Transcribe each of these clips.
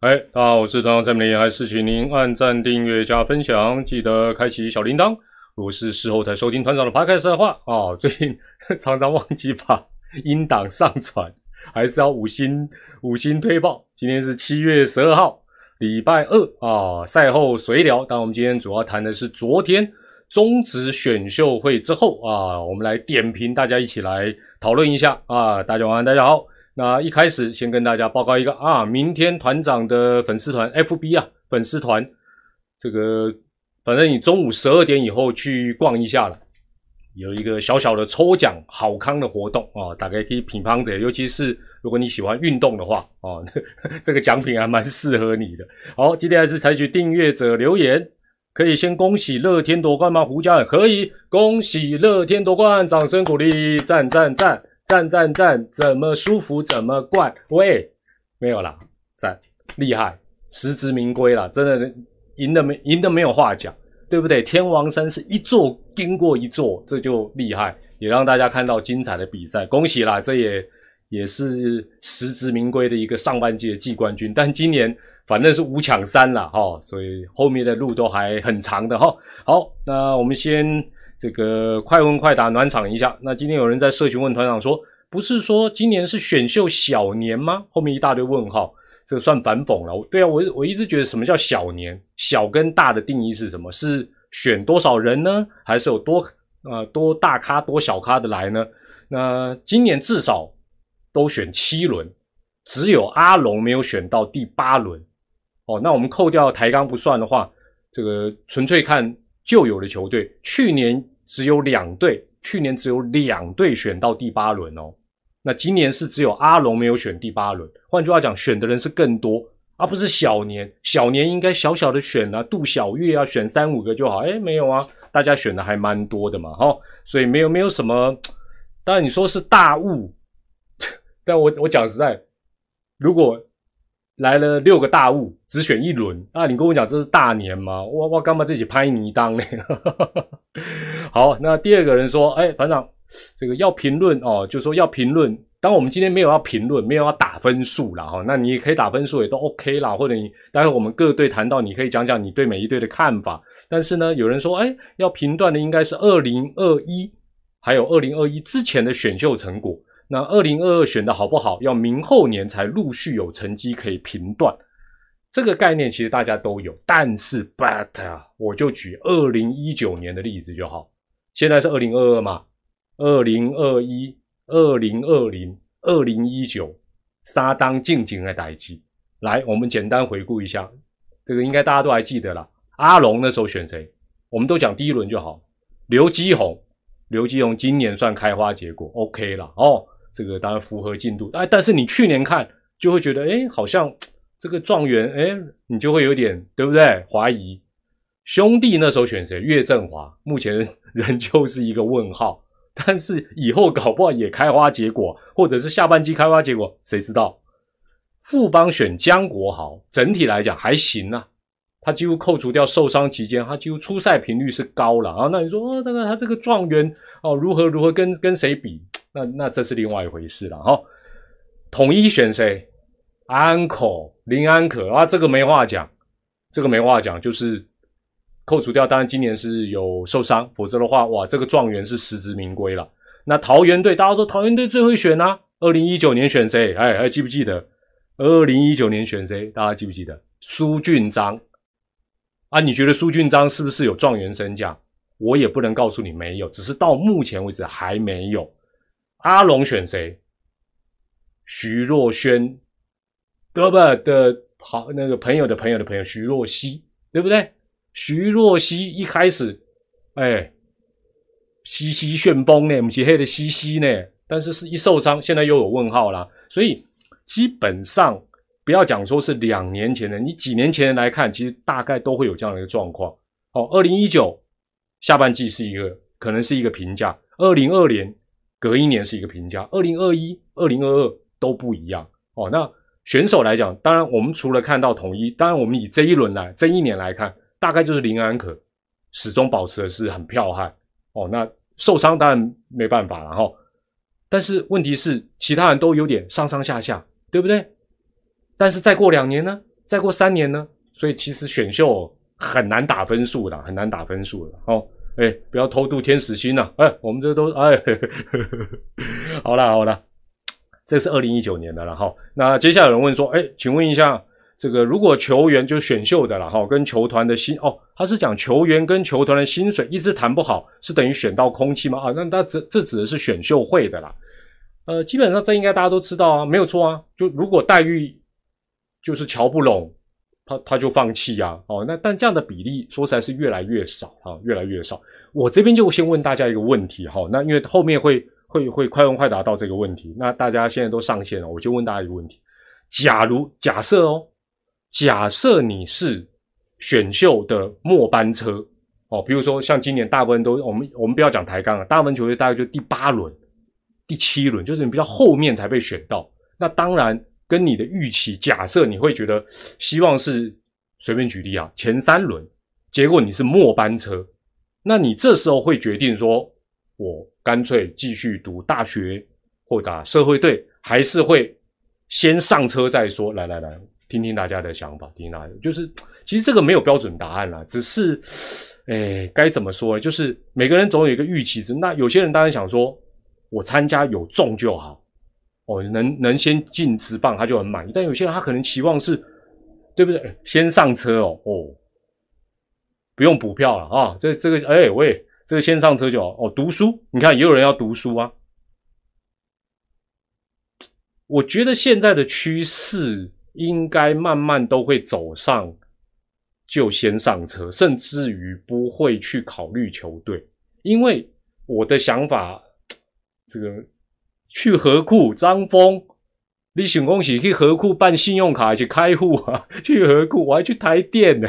哎，大家好，我是团长蔡明，还是请您按赞、订阅、加分享，记得开启小铃铛。如果是事后才收听团长的 podcast 的话，哦，最近 常常忘记把音档上传，还是要五星五星推报。今天是七月十二号，礼拜二啊，赛后随聊。但我们今天主要谈的是昨天中职选秀会之后啊，我们来点评，大家一起来讨论一下啊。大家晚安，大家好。那一开始先跟大家报告一个啊，明天团长的粉丝团 FB 啊，粉丝团这个。反正你中午十二点以后去逛一下了，有一个小小的抽奖好康的活动啊，大概可以品乓的，尤其是如果你喜欢运动的话啊，这个奖品还蛮适合你的。好，今天还是采取订阅者留言，可以先恭喜乐天夺冠吗？胡家可以恭喜乐天夺冠，掌声鼓励，赞赞赞赞赞赞赞，怎么舒服怎么灌？喂，没有啦，赞厉害，实至名归了，真的。赢的没赢的没有话讲，对不对？天王山是一座经过一座，这就厉害，也让大家看到精彩的比赛。恭喜啦，这也也是实至名归的一个上半季的季冠军。但今年反正是五抢三了哈，所以后面的路都还很长的哈。好，那我们先这个快问快答暖场一下。那今天有人在社群问团长说，不是说今年是选秀小年吗？后面一大堆问号。这个算反讽了，对啊，我我一直觉得什么叫小年？小跟大的定义是什么？是选多少人呢？还是有多呃多大咖多小咖的来呢？那今年至少都选七轮，只有阿龙没有选到第八轮。哦，那我们扣掉抬杠不算的话，这个纯粹看旧有的球队，去年只有两队，去年只有两队选到第八轮哦。那今年是只有阿龙没有选第八轮，换句话讲，选的人是更多，而不是小年。小年应该小小的选啊，杜小月啊，选三五个就好。哎，没有啊，大家选的还蛮多的嘛，哈，所以没有没有什么。当然你说是大雾，但我我讲实在，如果来了六个大雾，只选一轮，那你跟我讲这是大年吗？我我干嘛自己拍泥当呢？好，那第二个人说，哎，团长。这个要评论哦，就说要评论。当我们今天没有要评论，没有要打分数了哈，那你也可以打分数，也都 OK 啦。或者你待会我们各队谈到，你可以讲讲你对每一队的看法。但是呢，有人说，哎，要评断的应该是二零二一，还有二零二一之前的选秀成果。那二零二二选的好不好，要明后年才陆续有成绩可以评断。这个概念其实大家都有，但是 but 我就举二零一九年的例子就好。现在是二零二二嘛。二零二一、二零二零、二零一九，沙当静静的代际。来，我们简单回顾一下，这个应该大家都还记得了。阿龙那时候选谁？我们都讲第一轮就好。刘基宏，刘基宏今年算开花结果，OK 了哦。这个当然符合进度。哎，但是你去年看就会觉得，哎，好像这个状元，哎，你就会有点对不对？怀疑。兄弟那时候选谁？岳振华，目前仍旧是一个问号。但是以后搞不好也开花结果，或者是下半季开花结果，谁知道？富邦选江国豪，整体来讲还行啊。他几乎扣除掉受伤期间，他几乎出赛频率是高了啊。那你说，哦，这个他这个状元哦，如何如何跟跟谁比？那那这是另外一回事了哈。统一选谁？安可林安可啊，这个没话讲，这个没话讲，就是。扣除掉，当然今年是有受伤，否则的话，哇，这个状元是实至名归了。那桃园队，大家说桃园队最会选啊？二零一九年选谁？哎，还记不记得？二零一九年选谁？大家记不记得？苏俊章啊？你觉得苏俊章是不是有状元身价？我也不能告诉你没有，只是到目前为止还没有。阿龙选谁？徐若瑄，哥哥的好那个朋友的朋友的朋友徐若曦，对不对？徐若曦一开始，哎，嘻嘻旋风呢，不是黑的嘻嘻呢，但是是一受伤，现在又有问号啦。所以基本上不要讲说是两年前的，你几年前来看，其实大概都会有这样的一个状况。哦，二零一九下半季是一个可能是一个评价，二零二年隔一年是一个评价，二零二一、二零二二都不一样。哦，那选手来讲，当然我们除了看到统一，当然我们以这一轮来这一年来看。大概就是林安可始终保持的是很彪悍哦，那受伤当然没办法了哈。但是问题是，其他人都有点上上下下，对不对？但是再过两年呢，再过三年呢？所以其实选秀很难打分数的，很难打分数的。哦，哎，不要偷渡天使心呐！哎，我们这都哎，好了好了，这是二零一九年的了哈。那接下来有人问说，哎，请问一下，这个如果球员就选秀的了哈，跟球团的薪哦，他是讲球员跟球团的薪水一直谈不好，是等于选到空气吗？啊，那他这这指的是选秀会的啦。呃，基本上这应该大家都知道啊，没有错啊。就如果待遇就是瞧不拢，他他就放弃呀。哦，那但这样的比例说实在是越来越少啊，越来越少。我这边就先问大家一个问题哈，那因为后面会会会快问快答到这个问题，那大家现在都上线了，我就问大家一个问题：假如假设哦，假设你是选秀的末班车哦，比如说像今年大部分都我们我们不要讲抬杠了，大部分球队大概就第八轮。第七轮就是你比较后面才被选到，那当然跟你的预期，假设你会觉得希望是随便举例啊，前三轮，结果你是末班车，那你这时候会决定说，我干脆继续读大学或打社会队，还是会先上车再说？来来来，听听大家的想法，听听大家，就是其实这个没有标准答案啦，只是，哎，该怎么说？就是每个人总有一个预期值，那有些人当然想说。我参加有中就好，哦，能能先进直棒他就很满意。但有些人他可能期望是，对不对？先上车哦，哦，不用补票了啊。这这个，哎喂，这个先上车就好哦。读书，你看也有人要读书啊。我觉得现在的趋势应该慢慢都会走上，就先上车，甚至于不会去考虑球队，因为我的想法。这个去河库张峰，你想恭喜去河库办信用卡去开户啊？去河库我还去台电呢，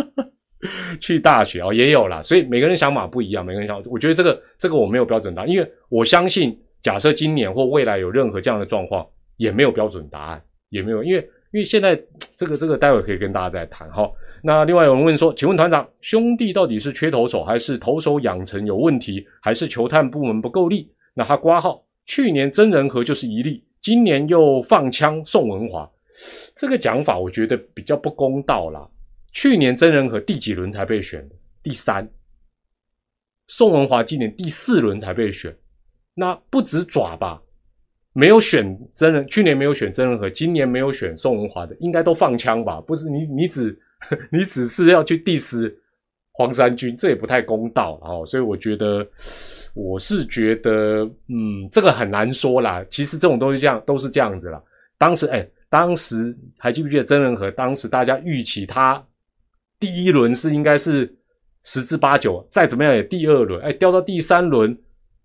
去大学哦也有啦，所以每个人想法不一样，每个人想，我觉得这个这个我没有标准答案，因为我相信，假设今年或未来有任何这样的状况，也没有标准答案，也没有，因为因为现在这个这个待会可以跟大家再谈哈。那另外有人问说，请问团长，兄弟到底是缺投手，还是投手养成有问题，还是球探部门不够力？那他挂号，去年真人和就是一例，今年又放枪宋文华，这个讲法我觉得比较不公道啦。去年真人和第几轮才被选？第三。宋文华今年第四轮才被选，那不止爪吧？没有选真人，去年没有选真人和，今年没有选宋文华的，应该都放枪吧？不是你，你只 你只是要去 diss 黄山军，这也不太公道哦。所以我觉得。我是觉得，嗯，这个很难说啦。其实这种东西这样都是这样子啦。当时，哎，当时还记不记得真人和？当时大家预期他第一轮是应该是十之八九，再怎么样也第二轮，哎，掉到第三轮，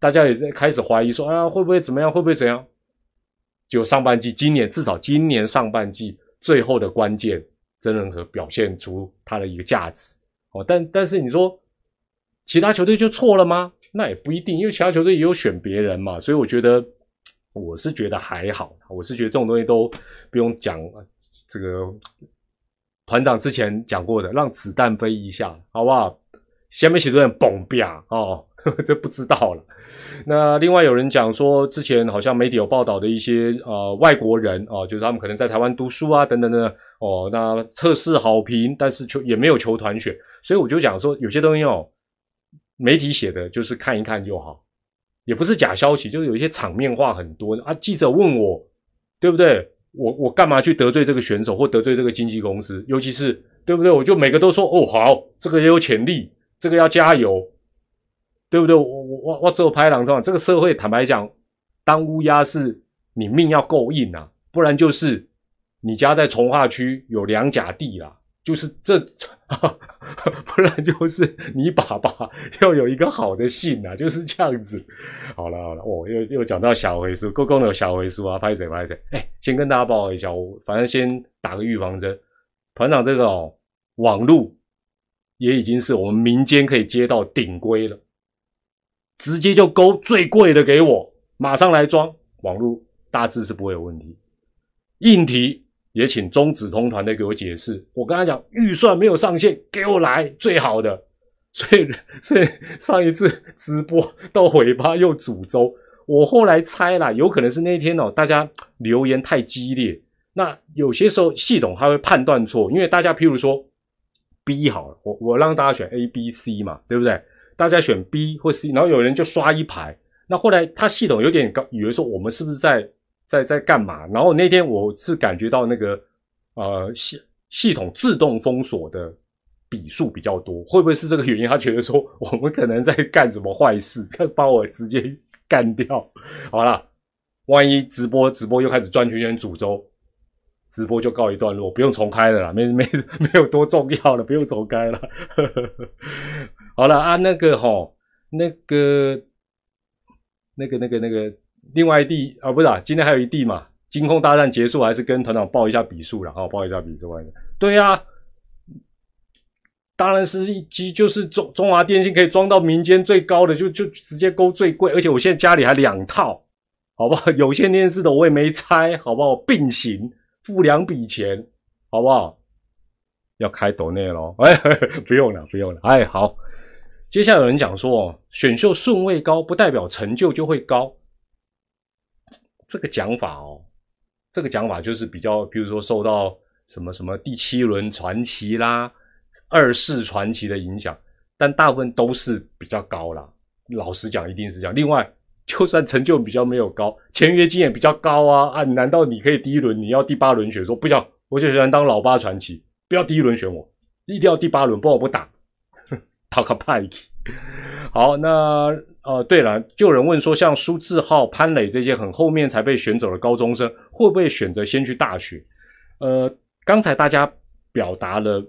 大家也在开始怀疑说，啊，会不会怎么样？会不会怎样？就上半季，今年至少今年上半季最后的关键，真人和表现出他的一个价值。哦，但但是你说其他球队就错了吗？那也不一定，因为其他球队也有选别人嘛，所以我觉得我是觉得还好，我是觉得这种东西都不用讲。这个团长之前讲过的，让子弹飞一下，好不好？下面许多人蹦吧哦，这不知道了。那另外有人讲说，之前好像媒体有报道的一些呃外国人哦，就是他们可能在台湾读书啊等等的哦，那测试好评，但是球也没有球团选，所以我就讲说有些东西哦。媒体写的就是看一看就好，也不是假消息，就是有一些场面话很多啊。记者问我，对不对？我我干嘛去得罪这个选手或得罪这个经纪公司？尤其是对不对？我就每个都说哦好，这个也有潜力，这个要加油，对不对？我我我我只有拍档的话，这个社会坦白讲，当乌鸦是你命要够硬啊，不然就是你家在从化区有两甲地啦。就是这，不然就是你爸爸要有一个好的姓啊，就是这样子。好了好了，我又又讲到小回书，公公的小回书啊，拍谁拍谁。哎，先跟大家报告一下，我反正先打个预防针。团长这个哦，网路也已经是我们民间可以接到顶规了，直接就勾最贵的给我，马上来装。网路大致是不会有问题，硬题。也请中子通团队给我解释。我跟他讲，预算没有上限，给我来最好的。所以，所以上一次直播到尾巴又煮粥。我后来猜啦，有可能是那天哦，大家留言太激烈，那有些时候系统它会判断错，因为大家譬如说 B 好了，我我让大家选 A、B、C 嘛，对不对？大家选 B 或 C，然后有人就刷一排，那后来它系统有点高，以为说我们是不是在在在干嘛？然后那天我是感觉到那个呃系系统自动封锁的笔数比较多，会不会是这个原因？他觉得说我们可能在干什么坏事，他把我直接干掉。好了，万一直播直播又开始转圈圈诅咒。直播就告一段落，不用重开了啦，没没没有多重要了，不用重开了。好了啊，那个吼，那个那个那个那个，另外一地啊，不是啊，今天还有一地嘛，金控大战结束，还是跟团长报一下笔数了，好，报一下笔数。对呀，当然是一机就是中中华电信可以装到民间最高的，就就直接勾最贵，而且我现在家里还两套，好不好？有线电视的我也没拆，好不好？并行。付两笔钱，好不好？要开抖内喽？哎，不用了，不用了。哎，好。接下来有人讲说，选秀顺位高不代表成就就会高。这个讲法哦，这个讲法就是比较，比如说受到什么什么第七轮传奇啦、二世传奇的影响，但大部分都是比较高啦。老实讲，一定是这样。另外。就算成就比较没有高，签约金也比较高啊啊！难道你可以第一轮你要第八轮选？说不要，我就喜欢当老八传奇，不要第一轮选我，一定要第八轮，不然我不打。讨个派气。好，那呃，对了，就有人问说，像苏志浩、潘磊这些很后面才被选走的高中生，会不会选择先去大学？呃，刚才大家表达了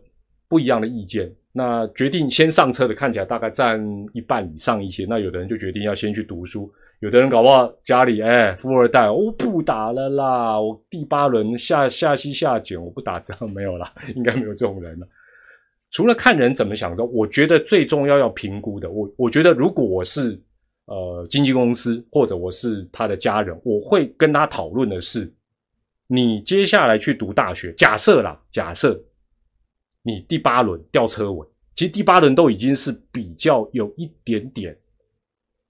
不一样的意见。那决定先上车的，看起来大概占一半以上一些。那有的人就决定要先去读书，有的人搞不好家里哎富二代，我不打了啦，我第八轮下下西下减，我不打这样 没有啦，应该没有这种人了。除了看人怎么想的，我觉得最重要要评估的，我我觉得如果我是呃经纪公司或者我是他的家人，我会跟他讨论的是，你接下来去读大学，假设啦，假设。你第八轮掉车尾，其实第八轮都已经是比较有一点点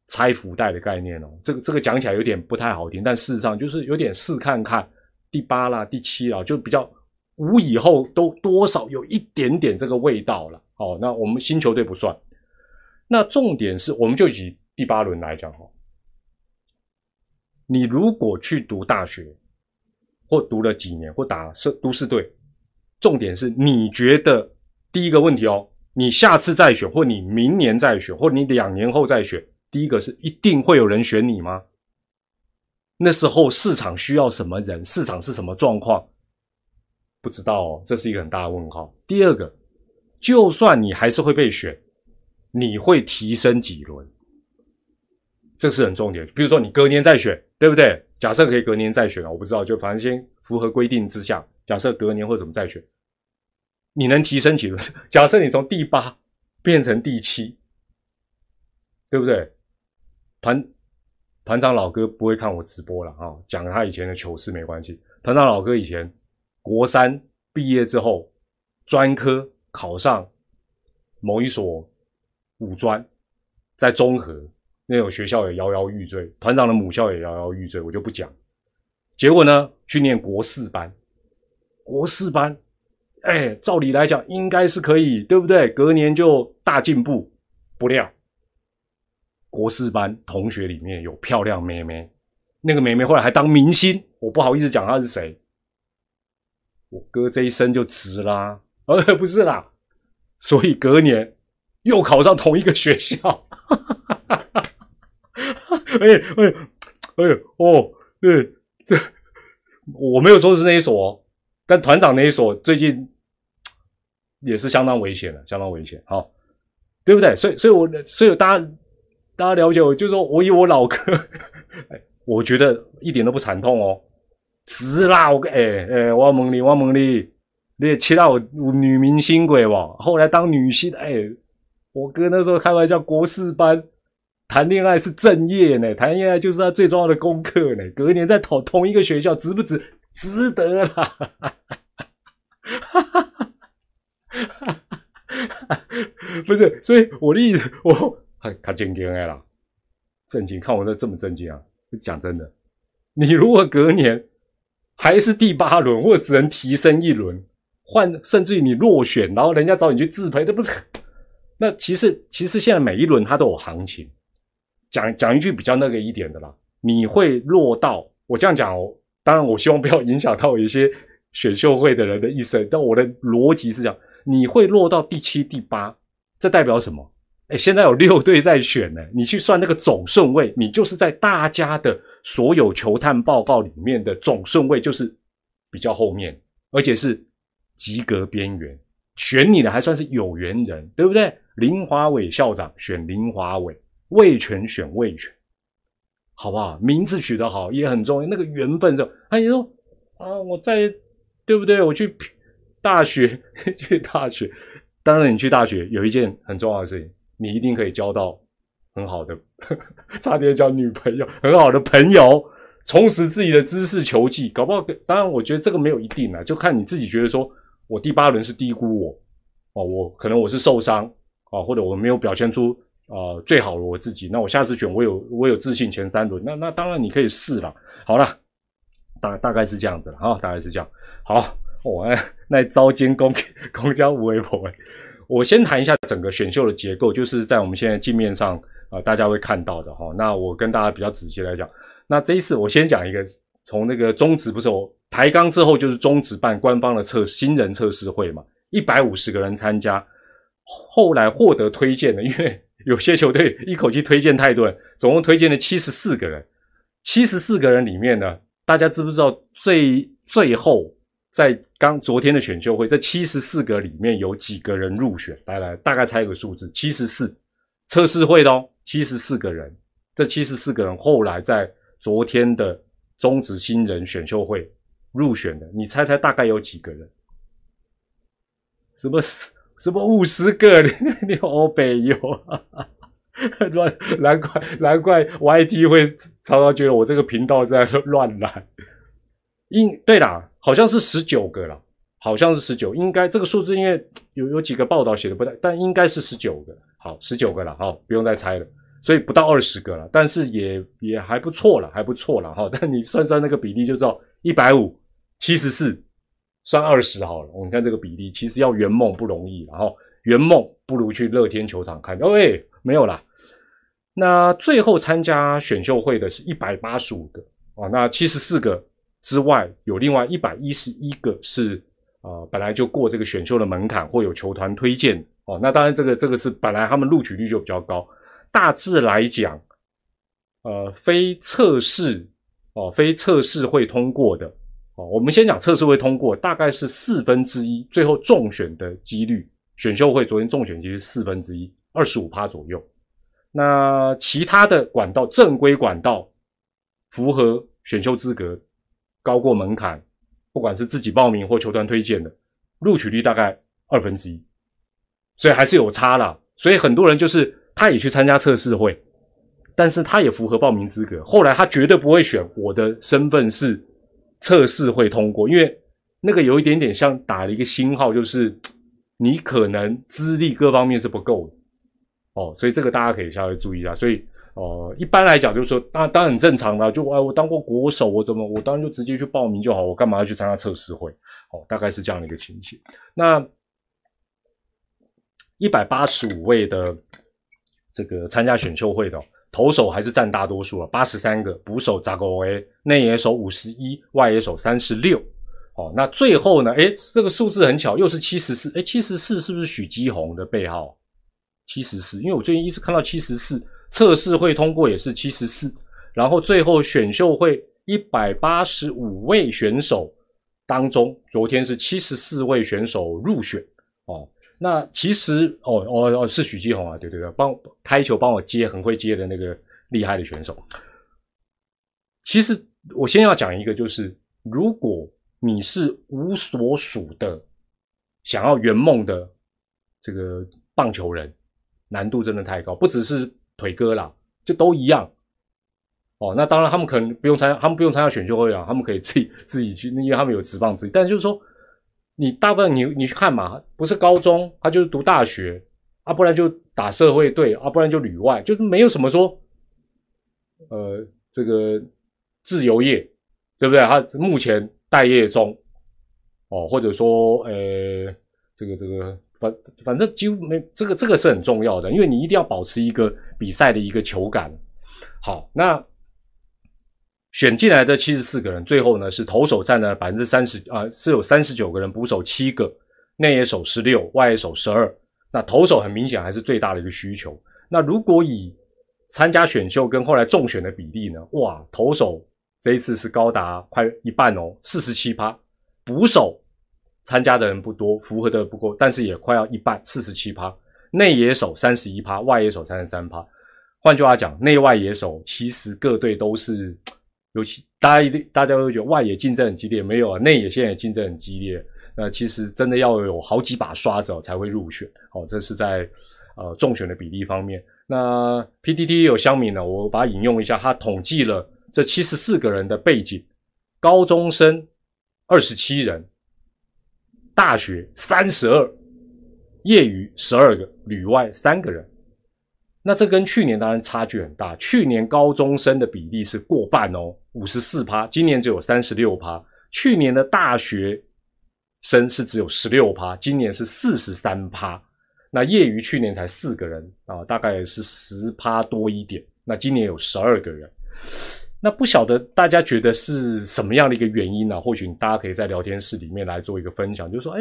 拆福袋的概念了。这个这个讲起来有点不太好听，但事实上就是有点试看看第八啦、第七啦，就比较五以后都多少有一点点这个味道了。哦，那我们新球队不算。那重点是，我们就以第八轮来讲哈，你如果去读大学，或读了几年，或打社都市队。重点是你觉得第一个问题哦，你下次再选，或你明年再选，或你两年后再选，第一个是一定会有人选你吗？那时候市场需要什么人？市场是什么状况？不知道哦，这是一个很大的问号。第二个，就算你还是会被选，你会提升几轮？这是很重点。比如说你隔年再选，对不对？假设可以隔年再选啊，我不知道，就反正先符合规定之下。假设隔年或怎么再选，你能提升几轮？假设你从第八变成第七，对不对？团团长老哥不会看我直播了啊，讲他以前的糗事没关系。团长老哥以前国三毕业之后，专科考上某一所五专，在中和那种学校也摇摇欲坠，团长的母校也摇摇欲坠，我就不讲。结果呢，去念国四班。国四班，哎，照理来讲应该是可以，对不对？隔年就大进步。不料，国四班同学里面有漂亮妹妹，那个妹妹后来还当明星，我不好意思讲她是谁。我哥这一生就值啦，呃，不是啦，所以隔年又考上同一个学校。哎哎哎哦，对，这我没有说是那一所。但团长那一所最近也是相当危险的，相当危险，好，对不对？所以，所以我，所以大家，大家了解我，就是说我以我老哥，哎，我觉得一点都不惨痛哦，值啦，我哎哎，我问你，我问你，你也切到我女明星鬼哇？后来当女星，哎，我哥那时候开玩笑，国四班谈恋爱是正业呢，谈恋爱就是他最重要的功课呢。隔年在同同一个学校，值不值？值得啦！不是，所以我的意思，我很他正经哎啦，正经，看我这这么正经啊！讲真的，你如果隔年还是第八轮，或者只能提升一轮，换甚至于你落选，然后人家找你去自赔，这不是？那其实其实现在每一轮它都有行情。讲讲一句比较那个一点的啦，你会落到我这样讲哦，当然我希望不要影响到一些选秀会的人的一生，但我的逻辑是这样，你会落到第七、第八，这代表什么？哎，现在有六队在选呢，你去算那个总顺位，你就是在大家的所有球探报告里面的总顺位就是比较后面，而且是及格边缘，选你的还算是有缘人，对不对？林华伟校长选林华伟。魏权选魏权，好不好？名字取得好也很重要。那个缘分，就哎你说啊，我在对不对？我去大学，去大学。当然，你去大学有一件很重要的事情，你一定可以交到很好的，差点交女朋友，很好的朋友，充实自己的知识球技。搞不好，当然，我觉得这个没有一定啊，就看你自己觉得说，我第八轮是低估我哦，我可能我是受伤啊，或者我没有表现出。啊，最好的我自己。那我下次选，我有我有自信前三轮。那那当然你可以试了。好了，大大概是这样子了啊，大概是这样。好，我那招监公公交无为婆。我先谈一下整个选秀的结构，就是在我们现在镜面上啊，大家会看到的哈。那我跟大家比较仔细来讲，那这一次我先讲一个，从那个中职不是我抬杠之后，就是中职办官方的测新人测试会嘛，一百五十个人参加，后来获得推荐的，因为。有些球队一口气推荐太多人，总共推荐了七十四个人。七十四个人里面呢，大家知不知道最最后在刚昨天的选秀会，这七十四个里面有几个人入选？来来，大概猜一个数字，七十四测试会的哦，七十四个人。这七十四个人后来在昨天的中职新人选秀会入选的，你猜猜大概有几个人？什么？什么五十个？你欧北有 乱，难怪难怪 YT 会常常觉得我这个频道在乱来。应对啦，好像是十九个了，好像是十九，应该这个数字因为有有几个报道写的不太，但应该是十九个。好，十九个了，好，不用再猜了。所以不到二十个了，但是也也还不错了，还不错了哈。但你算算那个比例就知道，一百五七十四。算二十好了，我们看这个比例，其实要圆梦不容易，然后圆梦不如去乐天球场看。哦，哎，没有啦。那最后参加选秀会的是一百八十五个啊，那七十四个之外，有另外一百一十一个是啊，本来就过这个选秀的门槛或有球团推荐哦。那当然，这个这个是本来他们录取率就比较高。大致来讲，呃，非测试哦，非测试会通过的。哦，我们先讲测试会通过，大概是四分之一，最后中选的几率，选秀会昨天中选几率四分之一，二十五趴左右。那其他的管道，正规管道符合选秀资格，高过门槛，不管是自己报名或球团推荐的，录取率大概二分之一，所以还是有差啦。所以很多人就是他也去参加测试会，但是他也符合报名资格，后来他绝对不会选我的身份是。测试会通过，因为那个有一点点像打了一个星号，就是 你可能资历各方面是不够的哦，所以这个大家可以稍微注意一下。所以哦，一般来讲就是说，当当然很正常的，就哎，我当过国手，我怎么我当然就直接去报名就好，我干嘛要去参加测试会？哦，大概是这样的一个情形。那一百八十五位的这个参加选秀会的。投手还是占大多数了，八十三个；捕手扎狗诶，内野手五十一，外野手三十六。哦，那最后呢？诶，这个数字很巧，又是七十四。诶，七十四是不是许基宏的背号？七十四，因为我最近一直看到七十四测试会通过也是七十四，然后最后选秀会一百八十五位选手当中，昨天是七十四位选手入选。哦。那其实哦哦哦是许继宏啊，对对对，帮开球帮我接很会接的那个厉害的选手。其实我先要讲一个，就是如果你是无所属的，想要圆梦的这个棒球人，难度真的太高，不只是腿哥啦，就都一样。哦，那当然他们可能不用参加，他们不用参加选秀会啊，他们可以自己 自己去，因为他们有职棒自己，但是就是说。你大部分你你去看嘛，不是高中，他就是读大学啊，不然就打社会队啊，不然就旅外，就是没有什么说，呃，这个自由业，对不对？他目前待业中，哦，或者说呃，这个这个反反正几乎没这个这个是很重要的，因为你一定要保持一个比赛的一个球感。好，那选进来的七十四个人，最后呢是投手占了百分之三十啊，是有三十九个人，捕手七个，内野手十六，外野手十二。那投手很明显还是最大的一个需求。那如果以参加选秀跟后来中选的比例呢？哇，投手这一次是高达快一半哦，四十七趴。捕手参加的人不多，符合的不够，但是也快要一半，四十七趴。内野手三十一趴，外野手三十三趴。换句话讲，内外野手其实各队都是，尤其大家一定大家会觉得外野竞争很激烈，没有啊，内野现在也竞争很激烈。那其实真的要有好几把刷子哦才会入选。哦，这是在呃中选的比例方面。那 PDT 有乡民呢，我把它引用一下，他统计了这七十四个人的背景：高中生二十七人，大学三十二，业余十二个，旅外三个人。那这跟去年当然差距很大，去年高中生的比例是过半哦，五十四趴，今年只有三十六趴。去年的大学生是只有十六趴，今年是四十三趴。那业余去年才四个人啊，大概是十趴多一点。那今年有十二个人，那不晓得大家觉得是什么样的一个原因呢？或许大家可以在聊天室里面来做一个分享，就说，哎，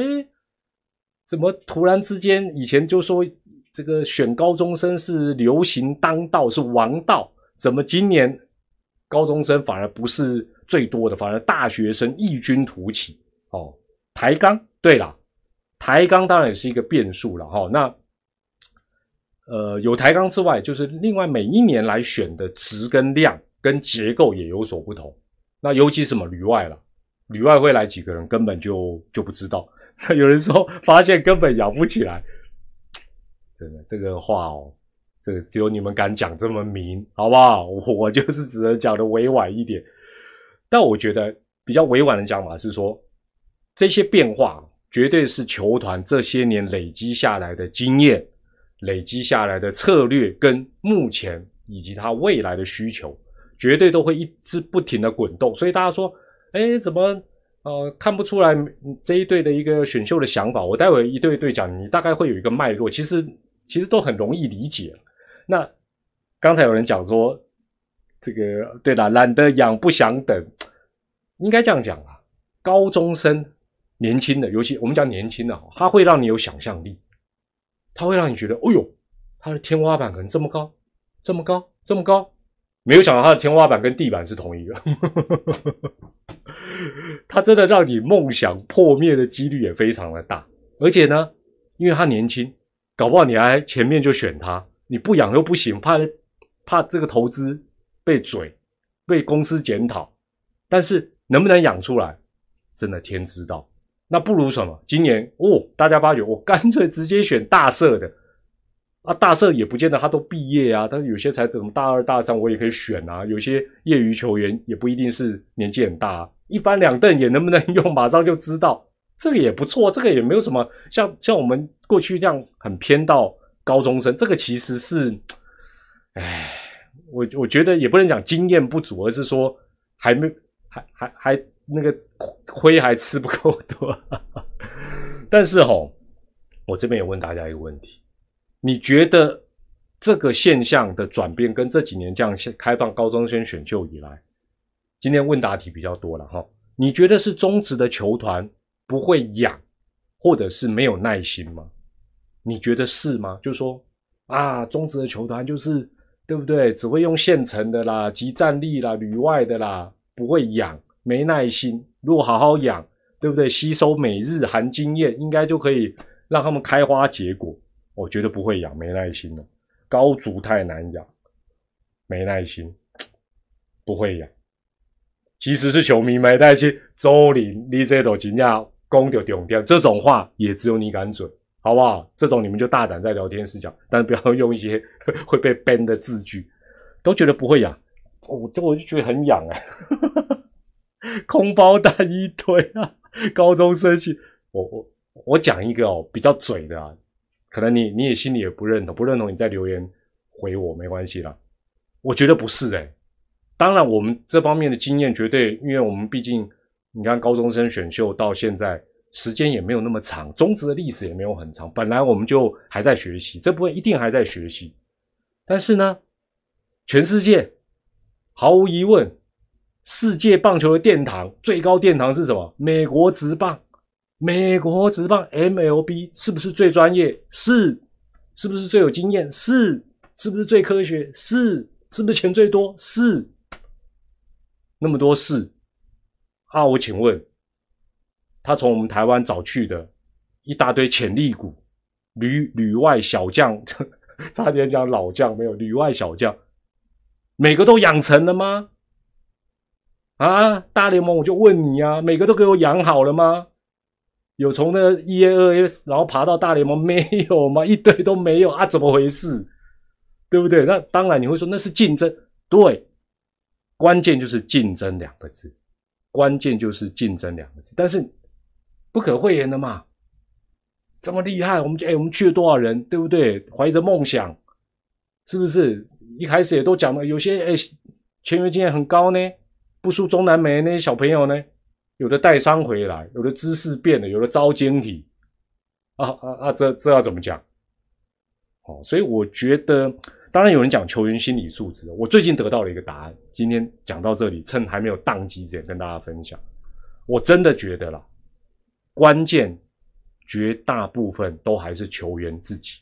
怎么突然之间以前就说这个选高中生是流行当道是王道，怎么今年高中生反而不是最多的，反而大学生异军突起？哦，抬杠，对了。抬杠当然也是一个变数了哈，那呃有抬杠之外，就是另外每一年来选的值跟量跟结构也有所不同。那尤其什么旅外了，旅外会来几个人根本就就不知道。那有人说发现根本养不起来，真的这个话哦，这个只有你们敢讲这么明，好不好？我就是只能讲的委婉一点。但我觉得比较委婉的讲法是说这些变化。绝对是球团这些年累积下来的经验，累积下来的策略跟目前以及他未来的需求，绝对都会一直不停的滚动。所以大家说，哎，怎么呃看不出来这一队的一个选秀的想法？我待会一对一对讲，你大概会有一个脉络。其实其实都很容易理解。那刚才有人讲说，这个对了，懒得养不想等，应该这样讲啊，高中生。年轻的，尤其我们讲年轻的，他会让你有想象力，他会让你觉得，哦呦，他的天花板可能这么高，这么高，这么高，没有想到它的天花板跟地板是同一个，它真的让你梦想破灭的几率也非常的大，而且呢，因为他年轻，搞不好你还前面就选他，你不养又不行，怕怕这个投资被嘴，被公司检讨，但是能不能养出来，真的天知道。那不如什么？今年哦，大家发觉我干脆直接选大社的啊，大社也不见得他都毕业啊，但是有些才等大二大三，我也可以选啊。有些业余球员也不一定是年纪很大，一翻两瞪眼能不能 用，马上就知道这个也不错，这个也没有什么像像我们过去这样很偏到高中生，这个其实是，哎，我我觉得也不能讲经验不足，而是说还没还还还。那个亏还吃不够多，但是哈，我这边也问大家一个问题：你觉得这个现象的转变跟这几年这样开放高中生选秀以来，今天问答题比较多了哈？你觉得是中职的球团不会养，或者是没有耐心吗？你觉得是吗？就说啊，中职的球团就是对不对？只会用现成的啦，集战力啦，旅外的啦，不会养。没耐心，如果好好养，对不对？吸收每日含经验，应该就可以让他们开花结果。我觉得不会养，没耐心了。高足太难养，没耐心，不会养。其实是球迷没耐心。周林，你这种惊讶攻就丢掉，这种话也只有你敢嘴，好不好？这种你们就大胆在聊天室讲，但是不要用一些 会被 ban 的字句。都觉得不会养，我这我就觉得很痒哎。空包蛋一堆啊！高中生去，我我我讲一个哦，比较嘴的啊，可能你你也心里也不认同，不认同你在留言回我没关系啦。我觉得不是哎，当然我们这方面的经验绝对，因为我们毕竟你看高中生选秀到现在时间也没有那么长，中职的历史也没有很长，本来我们就还在学习，这部分一定还在学习。但是呢，全世界毫无疑问，世界棒球的殿堂最高殿堂是什么？美国职棒，美国职棒 MLB 是不是最专业？是，是不是最有经验？是，是不是最科学？是，是不是钱最多？是，那么多事。啊，我请问，他从我们台湾找去的一大堆潜力股，旅旅外小将，差点讲老将，没有旅外小将，每个都养成了吗？啊，大联盟我就问你啊，每个都给我养好了吗？有从那一 A 二 A 然后爬到大联盟没有吗？一堆都没有啊，怎么回事？对不对？那当然你会说那是竞争，对，关键就是竞争两个字。关键就是竞争两个字，但是不可讳言的嘛，这么厉害，我们哎，我们去了多少人，对不对？怀着梦想，是不是？一开始也都讲了，有些哎，签约经验很高呢，不输中南美那些小朋友呢，有的带伤回来，有的姿势变了，有的招晶体，啊啊啊，这这要怎么讲？哦，所以我觉得。当然有人讲球员心理素质，我最近得到了一个答案。今天讲到这里，趁还没有宕机之前跟大家分享。我真的觉得了，关键绝大部分都还是球员自己，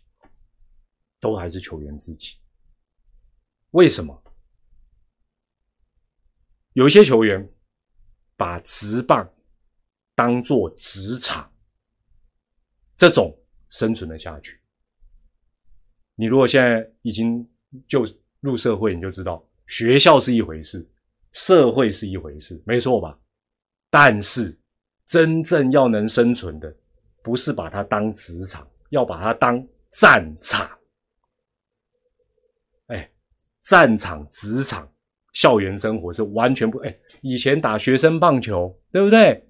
都还是球员自己。为什么？有一些球员把职棒当做职场，这种生存了下去。你如果现在已经就入社会，你就知道学校是一回事，社会是一回事，没错吧？但是真正要能生存的，不是把它当职场，要把它当战场。哎，战场、职场、校园生活是完全不哎。以前打学生棒球，对不对？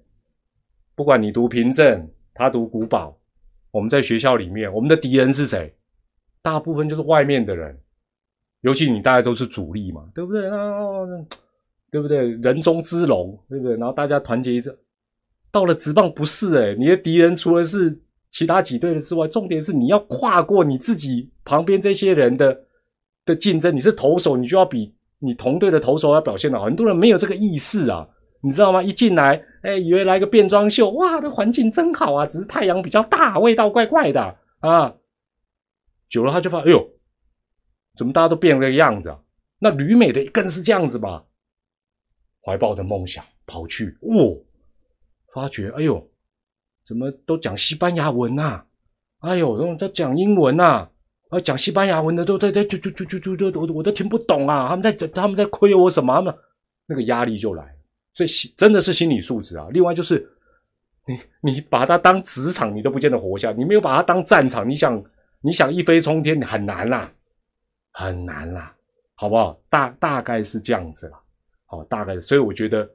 不管你读凭证，他读古堡，我们在学校里面，我们的敌人是谁？大部分就是外面的人，尤其你大家都是主力嘛，对不对？啊，对不对？人中之龙，对不对？然后大家团结一致。到了职棒不是诶你的敌人除了是其他几队的之外，重点是你要跨过你自己旁边这些人的的竞争。你是投手，你就要比你同队的投手要表现的好。很多人没有这个意识啊，你知道吗？一进来，哎，以为来个变装秀，哇，这环境真好啊，只是太阳比较大，味道怪怪的啊。久了他就发，哎呦，怎么大家都变了个样子啊？那旅美的更是这样子吧？怀抱的梦想跑去，哦，发觉，哎呦，怎么都讲西班牙文呐？哎呦，都讲英文呐？啊，啊讲西班牙文的都在在就就就就就都我我都听不懂啊！他们在他们在亏我什么嘛？那个压力就来，所以心真的是心理素质啊。另外就是，你你把它当职场，你都不见得活下；你没有把它当战场，你想。你想一飞冲天你很难啦，很难啦，好不好？大大概是这样子啦，好，大概。所以我觉得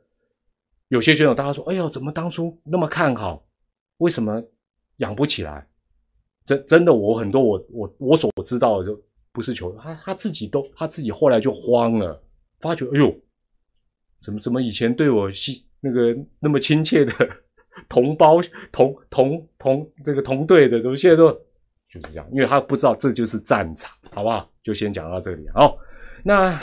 有些选手，大家说：“哎呦，怎么当初那么看好？为什么养不起来？”真真的，我很多我我我所知道的就不是球他他自己都他自己后来就慌了，发觉：“哎呦，怎么怎么以前对我系那个那么亲切的 同胞同同同这个同队的，怎么现在都？”就是这样，因为他不知道这就是战场，好不好？就先讲到这里。好，那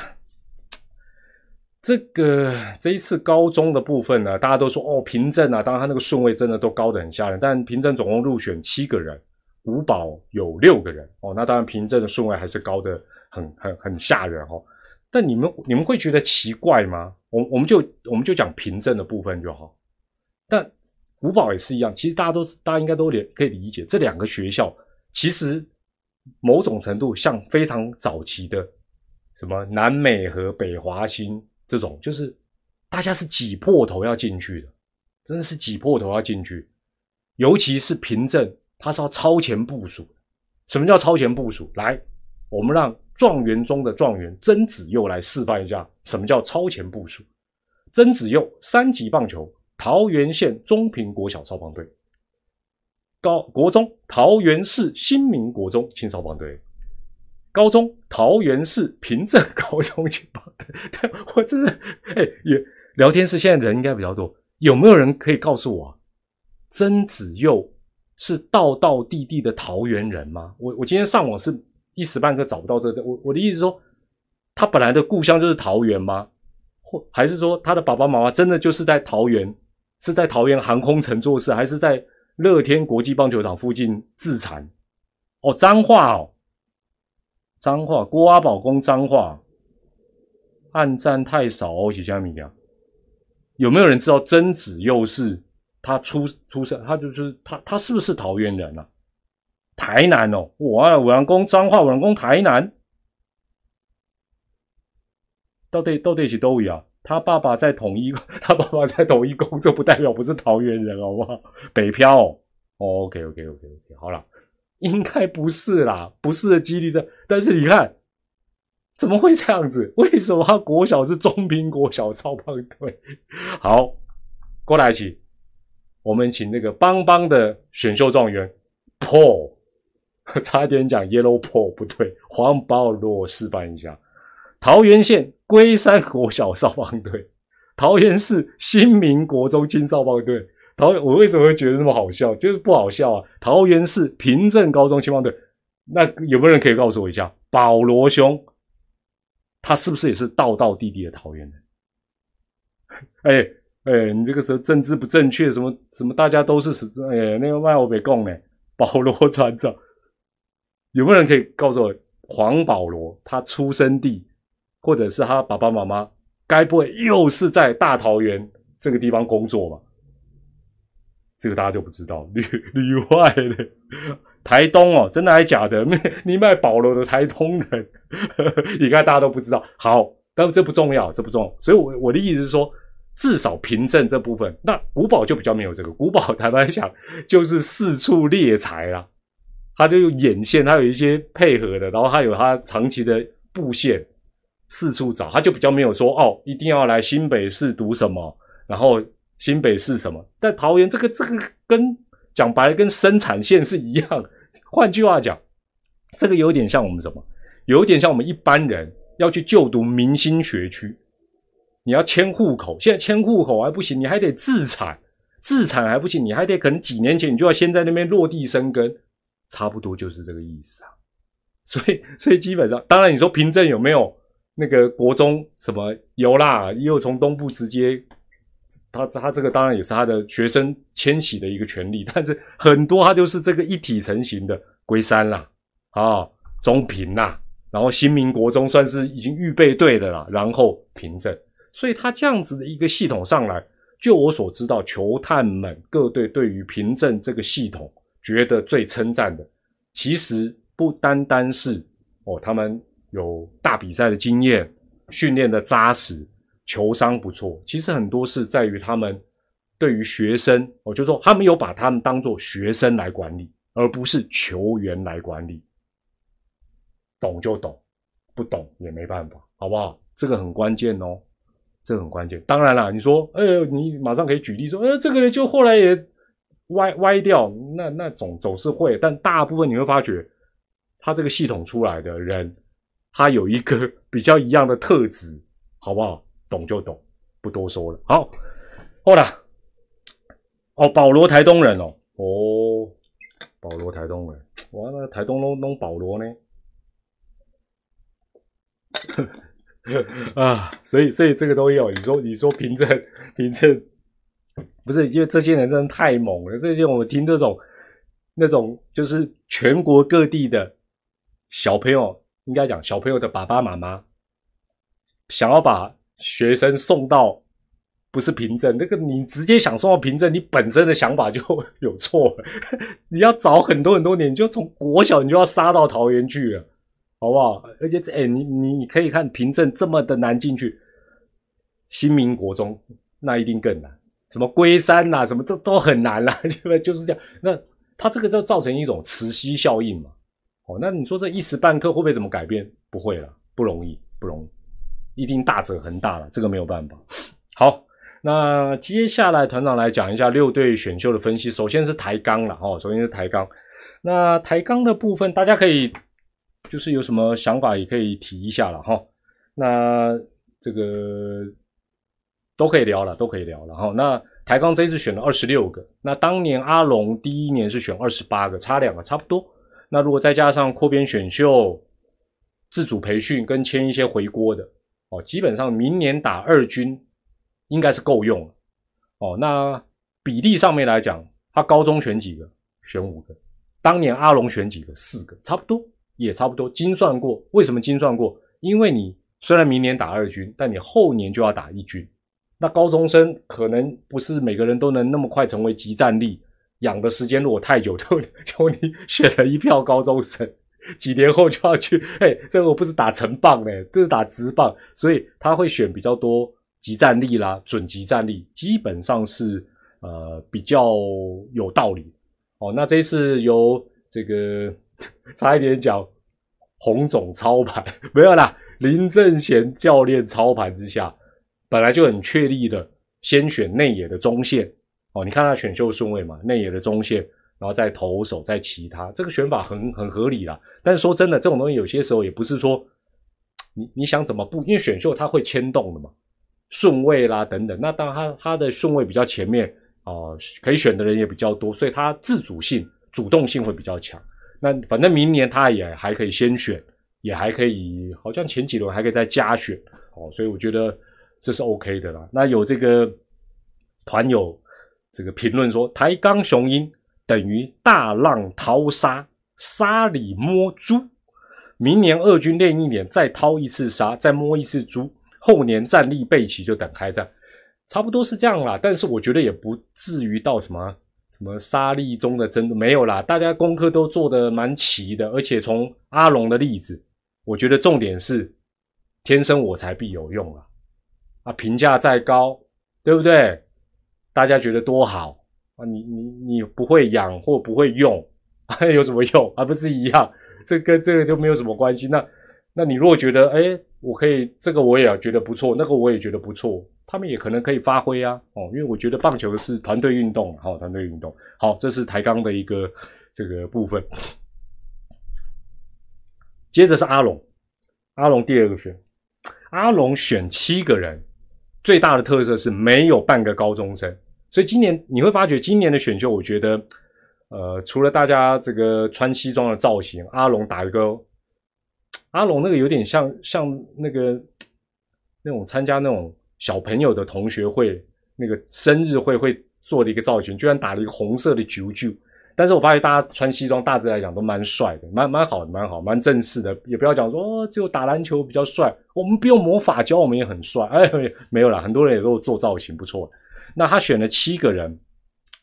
这个这一次高中的部分呢，大家都说哦，平镇啊，当然他那个顺位真的都高的很吓人。但平镇总共入选七个人，五保有六个人哦，那当然凭证的顺位还是高的很很很吓人哦。但你们你们会觉得奇怪吗？我我们就我们就讲凭证的部分就好。但五保也是一样，其实大家都大家应该都理可以理解这两个学校。其实某种程度像非常早期的什么南美和北华新这种，就是大家是挤破头要进去的，真的是挤破头要进去。尤其是凭证，他是要超前部署。什么叫超前部署？来，我们让状元中的状元曾子佑来示范一下什么叫超前部署。曾子佑三级棒球，桃园县中平国小少棒队。高国中桃园市新民国中青少棒队，高中桃园市平镇高中青棒队。对我真的哎，也聊天室现在人应该比较多，有没有人可以告诉我，曾子佑是道道地地的桃园人吗？我我今天上网是一时半刻找不到这个。我我的意思说，他本来的故乡就是桃园吗？或还是说他的爸爸妈妈真的就是在桃园，是在桃园航空城做事，还是在乐天国际棒球场附近自残？哦，脏话哦，脏话，郭阿宝公脏话，暗赞太少哦，几家米呀？有没有人知道曾子佑是他出出生？他就是他，他是不是桃园人啊？台南哦，哇，五郎公彰化，五郎公台南，到底到底是都一样？他爸爸在统一，他爸爸在统一工作，不代表不是桃园人，好不好？北漂哦，OK OK OK OK，好了，应该不是啦，不是的几率在，但是你看。怎么会这样子？为什么他国小是中平国小超棒队？好，过来一起，我们请那个邦邦的选秀状元 Paul，差点讲 Yellow Paul 不对，黄保罗示范一下。桃园县龟山国小少棒队，桃园市新民国中青少棒队。桃我为什么会觉得那么好笑？就是不好笑啊！桃园市平镇高中青棒队，那有没有人可以告诉我一下？保罗兄。他是不是也是道道地地的桃园人？哎哎，你这个时候政治不正确，什么什么，大家都是死哎，那个外我别供呢。保罗船长，有没有人可以告诉我，黄保罗他出生地，或者是他爸爸妈妈，该不会又是在大桃园这个地方工作吧？这个大家就不知道，里里外的。台东哦，真的还是假的？你卖保罗的台东人，你看大家都不知道。好，但这不重要，这不重要。所以，我我的意思是说，至少凭证这部分，那古堡就比较没有这个。古堡 坦白讲，就是四处猎财啦，他就用眼线，他有一些配合的，然后他有他长期的布线，四处找，他就比较没有说哦，一定要来新北市读什么，然后新北市什么。但桃园这个这个跟。讲白了，跟生产线是一样。换句话讲，这个有点像我们什么？有点像我们一般人要去就读明星学区，你要迁户口。现在迁户口还不行，你还得自产，自产还不行，你还得可能几年前你就要先在那边落地生根，差不多就是这个意思啊。所以，所以基本上，当然你说凭证有没有那个国中什么有啦，又从东部直接。他他这个当然也是他的学生迁徙的一个权利，但是很多他就是这个一体成型的龟山啦，啊中平啦，然后新民国中算是已经预备队的啦，然后凭证，所以他这样子的一个系统上来，就我所知道，球探们各队对于凭证这个系统觉得最称赞的，其实不单单是哦他们有大比赛的经验，训练的扎实。球商不错，其实很多是在于他们对于学生，我就说他们有把他们当做学生来管理，而不是球员来管理。懂就懂，不懂也没办法，好不好？这个很关键哦，这很关键。当然了，你说，呃，你马上可以举例说，呃，这个人就后来也歪歪掉，那那总总是会，但大部分你会发觉，他这个系统出来的人，他有一个 比较一样的特质，好不好？懂就懂，不多说了。好，好了。哦，保罗台东人哦，哦，保罗台东人，哇，那台东弄弄保罗呢？啊，所以所以这个都有。你说你说凭证凭证，不是因为这些人真的太猛了。最近我听这种那种就是全国各地的小朋友，应该讲小朋友的爸爸妈妈想要把。学生送到不是凭证，那个你直接想送到凭证，你本身的想法就 有错。你要找很多很多年，你就从国小你就要杀到桃园去了，好不好？而且，哎，你你你可以看凭证这么的难进去，新民国中那一定更难，什么龟山呐，什么都都很难啦，就 就是这样。那它这个就造成一种磁吸效应嘛。哦，那你说这一时半刻会不会怎么改变？不会了，不容易，不容易。一定大者恒大了，这个没有办法。好，那接下来团长来讲一下六队选秀的分析。首先是抬杠了哦，首先是抬杠。那抬杠的部分，大家可以就是有什么想法也可以提一下了哈。那这个都可以聊了，都可以聊了哈。那台钢这一次选了二十六个，那当年阿龙第一年是选二十八个，差两个差不多。那如果再加上扩编选秀、自主培训跟签一些回锅的哦，基本上明年打二军应该是够用了哦。那比例上面来讲，他高中选几个？选五个。当年阿龙选几个？四个，差不多也差不多。精算过，为什么精算过？因为你虽然明年打二军，但你后年就要打一军。那高中生可能不是每个人都能那么快成为集战力，养的时间如果太久，就就你 选了一票高中生，几年后就要去，哎，这个我不是打成棒嘞，这是打直棒，所以他会选比较多集战力啦，准集战力，基本上是呃比较有道理哦。那这一次由这个 差一点讲洪总操盘 没有啦，林正贤教练操盘之下。本来就很确立的，先选内野的中线哦，你看他选秀顺位嘛，内野的中线，然后再投手，再其他，这个选法很很合理啦。但是说真的，这种东西有些时候也不是说你你想怎么布，因为选秀它会牵动的嘛，顺位啦等等。那当然他他的顺位比较前面哦，可以选的人也比较多，所以他自主性、主动性会比较强。那反正明年他也还可以先选，也还可以，好像前几轮还可以再加选哦，所以我觉得。这是 OK 的啦。那有这个团友这个评论说，台钢雄鹰等于大浪淘沙，沙里摸猪。明年二军练一年，再掏一次沙，再摸一次猪。后年战力备齐，就等开战，差不多是这样啦。但是我觉得也不至于到什么什么沙粒中的真没有啦。大家功课都做得蛮齐的，而且从阿龙的例子，我觉得重点是天生我材必有用啊。啊，评价再高，对不对？大家觉得多好啊！你你你不会养或不会用，有什么用？还不是一样？这跟这个就没有什么关系。那那你如果觉得，哎，我可以这个我也觉得不错，那个我也觉得不错，他们也可能可以发挥啊。哦，因为我觉得棒球是团队运动，好，团队运动。好，这是台钢的一个这个部分。接着是阿龙，阿龙第二个选，阿龙选七个人。最大的特色是没有半个高中生，所以今年你会发觉今年的选秀，我觉得，呃，除了大家这个穿西装的造型，阿龙打一个，阿龙那个有点像像那个那种参加那种小朋友的同学会那个生日会会做的一个造型，居然打了一个红色的九九。但是我发现大家穿西装，大致来讲都蛮帅的，蛮蛮好，蛮好，蛮正式的。也不要讲说只有打篮球比较帅，我们不用魔法教，我们也很帅。哎，没有啦，很多人也都做造型不错。那他选了七个人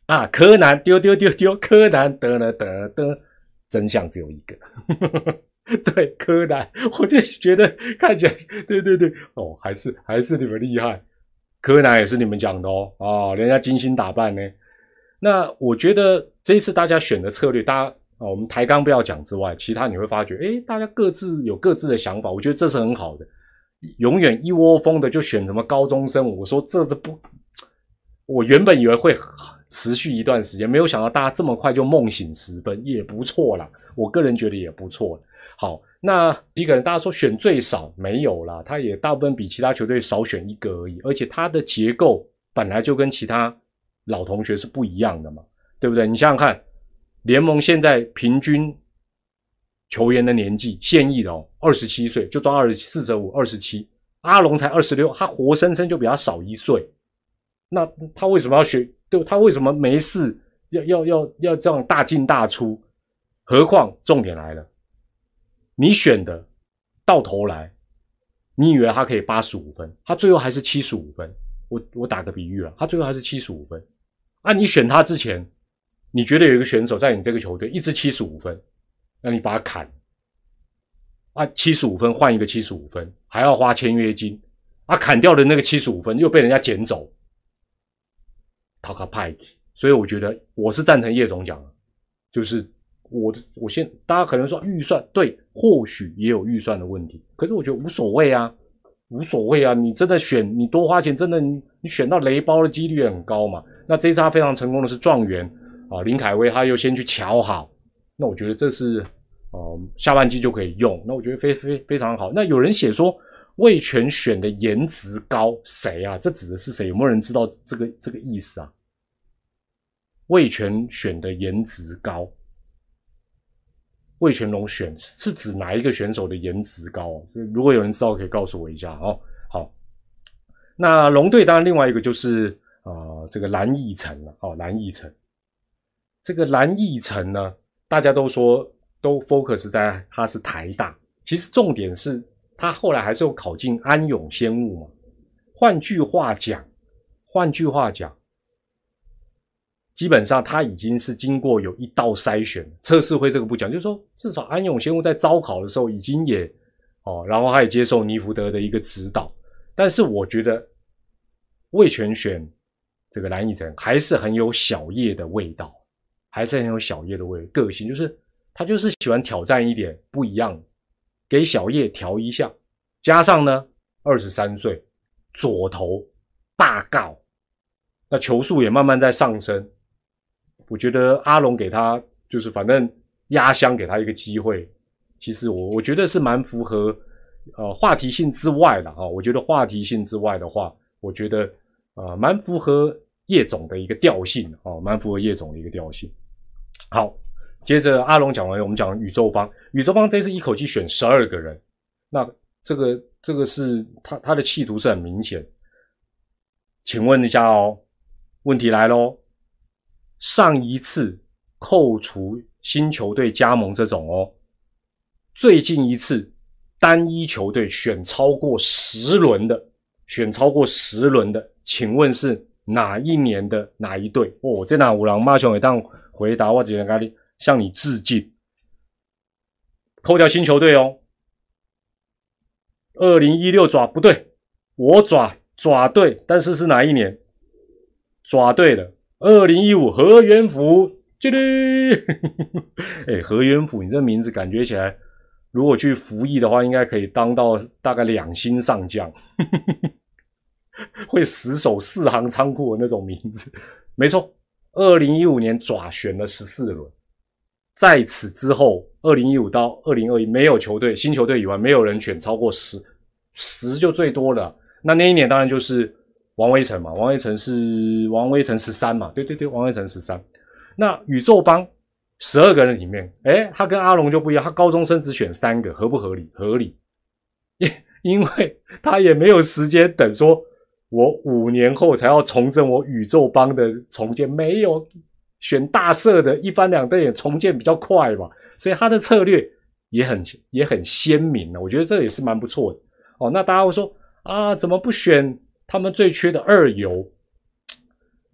啊，柯南丢丢丢丢，柯南得了得得，真相只有一个。呵呵呵 对，柯南，我就觉得看起来，对对对，哦，还是还是你们厉害，柯南也是你们讲的哦，啊，人家精心打扮呢。那我觉得这一次大家选的策略，大家啊，我们抬杠不要讲之外，其他你会发觉，哎，大家各自有各自的想法，我觉得这是很好的。永远一窝蜂的就选什么高中生，我说这都不，我原本以为会持续一段时间，没有想到大家这么快就梦醒时分，也不错啦。我个人觉得也不错。好，那几个人大家说选最少没有啦，他也大部分比其他球队少选一个而已，而且他的结构本来就跟其他。老同学是不一样的嘛，对不对？你想想看，联盟现在平均球员的年纪，现役的哦，二十七岁，就抓二十四折五，二十七。阿龙才二十六，他活生生就比他少一岁。那他为什么要学？对，他为什么没事要要要要这样大进大出？何况重点来了，你选的到头来，你以为他可以八十五分，他最后还是七十五分。我我打个比喻了，他最后还是七十五分。啊，你选他之前，你觉得有一个选手在你这个球队一直七十五分，那你把他砍，啊，七十五分换一个七十五分，还要花签约金，啊，砍掉的那个七十五分又被人家捡走，Talk a pike，。所以我觉得我是赞成叶总讲的，就是我我现大家可能说预算对，或许也有预算的问题，可是我觉得无所谓啊。无所谓啊，你真的选你多花钱，真的你你选到雷包的几率很高嘛。那这一次他非常成功的是状元啊，林凯威他又先去瞧好，那我觉得这是呃下半季就可以用，那我觉得非非非常好。那有人写说魏权选的颜值高，谁啊？这指的是谁？有没有人知道这个这个意思啊？魏权选的颜值高，魏全龙选是指哪一个选手的颜值高？如果有人知道，可以告诉我一下哦。好，那龙队当然另外一个就是啊，这个蓝奕晨了哦，蓝奕晨。这个蓝奕晨呢，大家都说都 focus 在他是台大，其实重点是他后来还是有考进安永仙雾嘛。换句话讲，换句话讲。基本上他已经是经过有一道筛选，测试会这个不讲，就是说至少安永先生在招考的时候已经也哦，然后他也接受尼福德的一个指导。但是我觉得魏全选这个蓝奕成还是很有小叶的味道，还是很有小叶的味个性，就是他就是喜欢挑战一点不一样，给小叶调一下。加上呢，二十三岁，左投霸告，那球速也慢慢在上升。我觉得阿龙给他就是反正压箱给他一个机会，其实我我觉得是蛮符合呃话题性之外的哈。我觉得话题性之外的话，我觉得呃蛮符合叶总的一个调性哦，蛮符合叶总的一个调性。好，接着阿龙讲完，我们讲宇宙帮。宇宙帮这次一口气选十二个人，那这个这个是他他的企图是很明显。请问一下哦，问题来喽。上一次扣除新球队加盟这种哦，最近一次单一球队选超过十轮的，选超过十轮的，请问是哪一年的哪一队？哦，这哪五郎马雄也当回答，我只能跟你向你致敬。扣掉新球队哦，二零一六爪不对，我爪爪对，但是是哪一年？爪对了。二零一五何元甫，这里，哎，何元甫，你这名字感觉起来，如果去服役的话，应该可以当到大概两星上将，会死守四行仓库的那种名字。没错，二零一五年爪选了十四轮，在此之后，二零一五到二零二一没有球队新球队以外，没有人选超过十，十就最多了。那那一年当然就是。王威成嘛，王威成是王威成十三嘛，对对对，王威成十三。那宇宙帮十二个人里面，哎，他跟阿龙就不一样，他高中生只选三个，合不合理？合理，因 因为他也没有时间等，说我五年后才要重整我宇宙帮的重建，没有选大社的一翻两瞪眼重建比较快嘛，所以他的策略也很也很鲜明的，我觉得这也是蛮不错的哦。那大家会说啊，怎么不选？他们最缺的二游，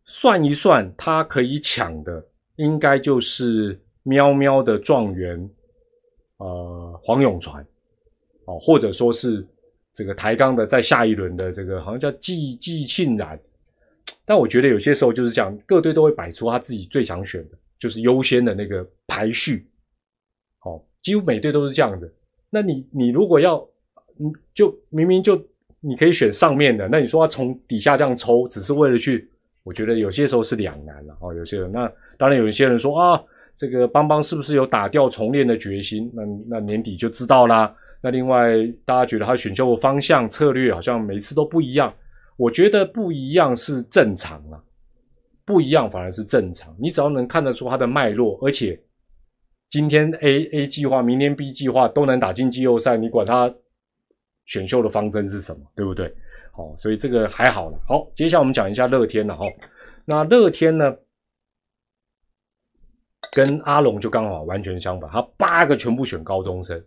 算一算，他可以抢的应该就是喵喵的状元，呃，黄永传，哦，或者说是这个抬杠的，在下一轮的这个好像叫季季庆然。但我觉得有些时候就是这样，各队都会摆出他自己最想选的，就是优先的那个排序。哦，几乎每队都是这样的。那你你如果要，嗯，就明明就。你可以选上面的，那你说要从底下这样抽，只是为了去，我觉得有些时候是两难了哦。有些人，那当然有一些人说啊，这个邦邦是不是有打掉重练的决心？那那年底就知道啦。那另外，大家觉得他选秀方向策略好像每次都不一样，我觉得不一样是正常啊，不一样反而是正常。你只要能看得出他的脉络，而且今天 A A 计划，明天 B 计划都能打进季后赛，你管他。选秀的方针是什么，对不对？好，所以这个还好了。好，接下来我们讲一下乐天了哈。那乐天呢，跟阿龙就刚好完全相反，他八个全部选高中生，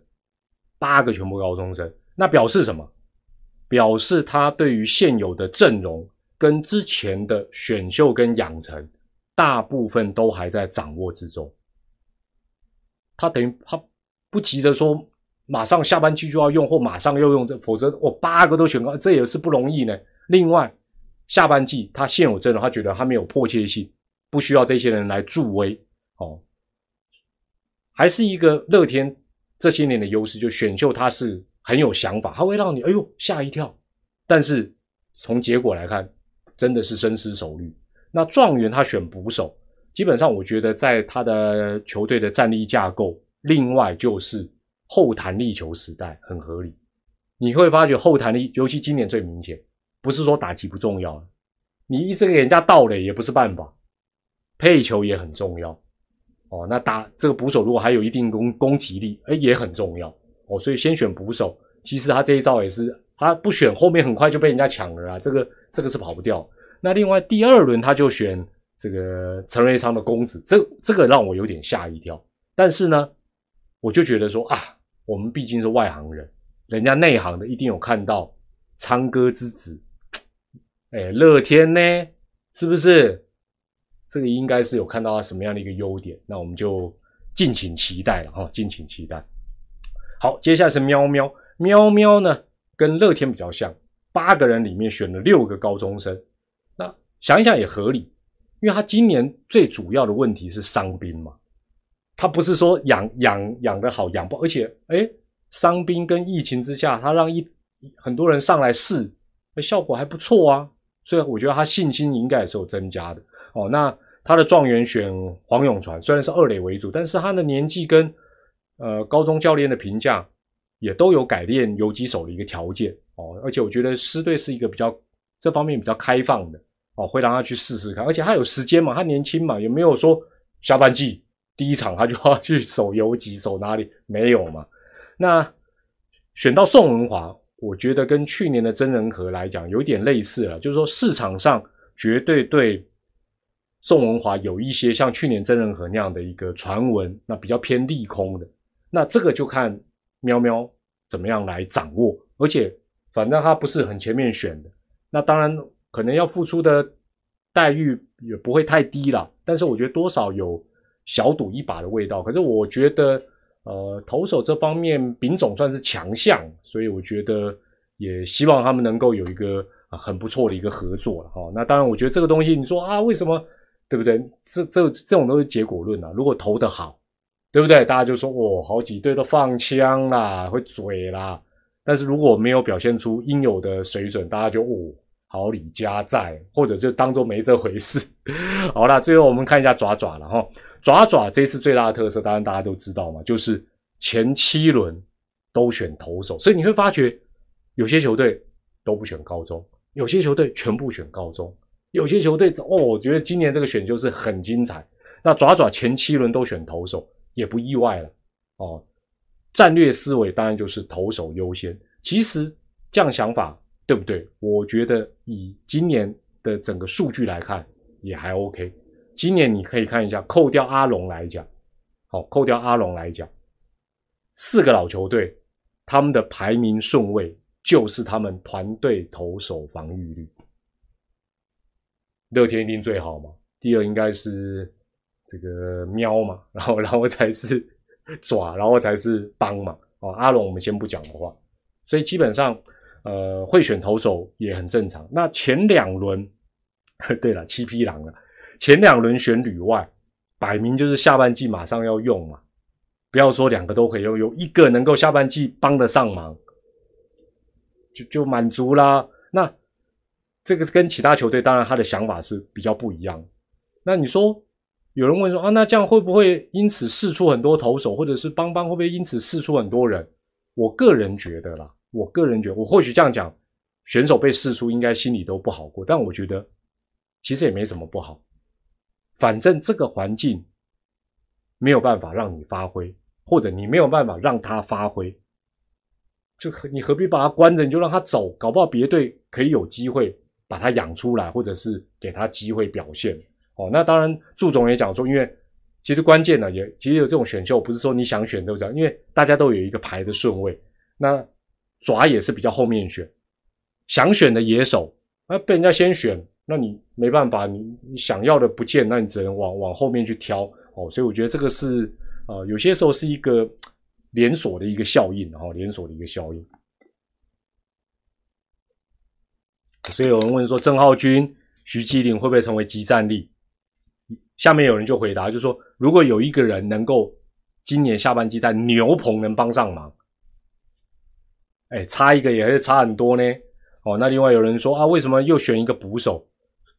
八个全部高中生，那表示什么？表示他对于现有的阵容跟之前的选秀跟养成，大部分都还在掌握之中。他等于他不急着说。马上下半季就要用，或马上要用这，否则我八个都选高，这也是不容易呢。另外，下半季他现有阵容，他觉得他没有迫切性，不需要这些人来助威哦。还是一个乐天这些年的优势，就选秀他是很有想法，他会让你哎呦吓一跳。但是从结果来看，真的是深思熟虑。那状元他选捕手，基本上我觉得在他的球队的战力架构，另外就是。后弹力球时代很合理，你会发觉后弹力，尤其今年最明显。不是说打击不重要了，你一直给人家倒垒也不是办法，配球也很重要哦。那打这个捕手如果还有一定攻攻击力，哎，也很重要哦。所以先选捕手，其实他这一招也是，他不选后面很快就被人家抢了啊。这个这个是跑不掉。那另外第二轮他就选这个陈瑞昌的公子，这这个让我有点吓一跳。但是呢，我就觉得说啊，我们毕竟是外行人，人家内行的一定有看到昌哥之子。哎，乐天呢？是不是？这个应该是有看到他什么样的一个优点？那我们就敬请期待了哈，敬请期待。好，接下来是喵喵喵喵呢，跟乐天比较像，八个人里面选了六个高中生。那想一想也合理，因为他今年最主要的问题是伤兵嘛，他不是说养养养的好养不，而且哎，伤兵跟疫情之下，他让一很多人上来试，效果还不错啊。所以我觉得他信心应该也是有增加的哦。那他的状元选黄永传，虽然是二垒为主，但是他的年纪跟呃高中教练的评价也都有改练游击手的一个条件哦。而且我觉得师队是一个比较这方面比较开放的哦，会让他去试试看。而且他有时间嘛，他年轻嘛，也没有说下半季第一场他就要去守游击守哪里？没有嘛。那选到宋文华。我觉得跟去年的真人和来讲有点类似了，就是说市场上绝对对宋文华有一些像去年真人和那样的一个传闻，那比较偏利空的，那这个就看喵喵怎么样来掌握，而且反正他不是很前面选的，那当然可能要付出的待遇也不会太低了，但是我觉得多少有小赌一把的味道，可是我觉得。呃，投手这方面，丙总算是强项，所以我觉得也希望他们能够有一个很不错的一个合作了哈。那当然，我觉得这个东西，你说啊，为什么对不对？这这这种都是结果论啊。如果投得好，对不对？大家就说哦，好几队都放枪啦，会嘴啦。但是如果没有表现出应有的水准，大家就哦，好李家在，或者就当做没这回事。好了，最后我们看一下爪爪了哈。爪爪这次最大的特色，当然大家都知道嘛，就是前七轮都选投手，所以你会发觉有些球队都不选高中，有些球队全部选高中，有些球队哦，我觉得今年这个选秀是很精彩。那爪爪前七轮都选投手，也不意外了哦。战略思维当然就是投手优先。其实这样想法对不对？我觉得以今年的整个数据来看，也还 OK。今年你可以看一下，扣掉阿龙来讲，好，扣掉阿龙来讲，四个老球队他们的排名顺位就是他们团队投手防御率，乐天一定最好嘛，第二应该是这个喵嘛，然后然后才是爪，然后才是帮嘛，哦，阿龙我们先不讲的话，所以基本上呃会选投手也很正常。那前两轮，对了，七匹狼了。前两轮选旅外，摆明就是下半季马上要用嘛。不要说两个都可以用，有一个能够下半季帮得上忙，就就满足啦。那这个跟其他球队当然他的想法是比较不一样。那你说有人问说啊，那这样会不会因此试出很多投手，或者是邦邦会不会因此试出很多人？我个人觉得啦，我个人觉得，我或许这样讲，选手被试出应该心里都不好过，但我觉得其实也没什么不好。反正这个环境没有办法让你发挥，或者你没有办法让他发挥，就何你何必把他关着？你就让他走，搞不好别队可以有机会把他养出来，或者是给他机会表现。哦，那当然，祝总也讲说，因为其实关键呢，也其实有这种选秀，不是说你想选都这样，因为大家都有一个排的顺位。那爪也是比较后面选，想选的野手，那被人家先选。那你没办法，你你想要的不见，那你只能往往后面去挑哦。所以我觉得这个是呃，有些时候是一个连锁的一个效应，然后连锁的一个效应。所以有人问说，郑浩君、徐基林会不会成为集战力？下面有人就回答，就说如果有一个人能够今年下半季在牛棚能帮上忙，哎，差一个也是差很多呢。哦，那另外有人说啊，为什么又选一个捕手？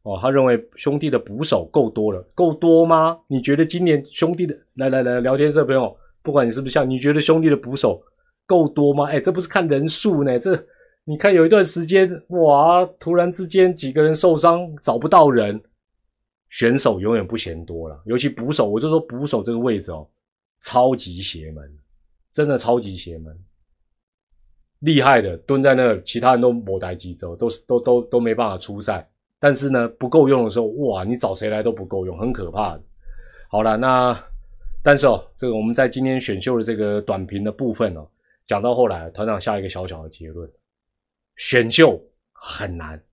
哦，他认为兄弟的捕手够多了，够多吗？你觉得今年兄弟的来来来聊天室的朋友，不管你是不是像，你觉得兄弟的捕手够多吗？哎，这不是看人数呢，这你看有一段时间哇，突然之间几个人受伤找不到人，选手永远不嫌多了，尤其捕手，我就说捕手这个位置哦，超级邪门，真的超级邪门。厉害的蹲在那，其他人都莫待几周，都是都都都没办法出赛。但是呢，不够用的时候，哇，你找谁来都不够用，很可怕的。好了，那但是哦，这个我们在今天选秀的这个短评的部分哦，讲到后来，团长下一个小小的结论：选秀很难，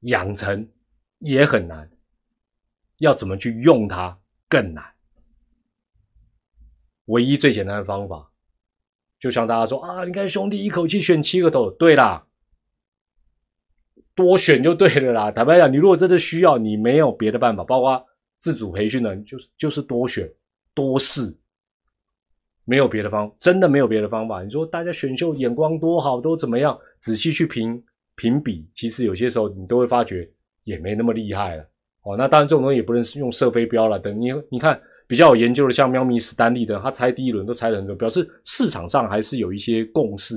养成也很难，要怎么去用它更难。唯一最简单的方法。就像大家说啊，你看兄弟一口气选七个头，对啦，多选就对了啦。坦白讲，你如果真的需要，你没有别的办法，包括自主培训的，就是就是多选多试，没有别的方，真的没有别的方法。你说大家选秀眼光多好，都怎么样？仔细去评评比，其实有些时候你都会发觉也没那么厉害了。哦，那当然这种东西也不能用射飞镖了。等你你看。比较有研究的，像喵咪史丹利的，他猜第一轮都猜的很准，表示市场上还是有一些共识。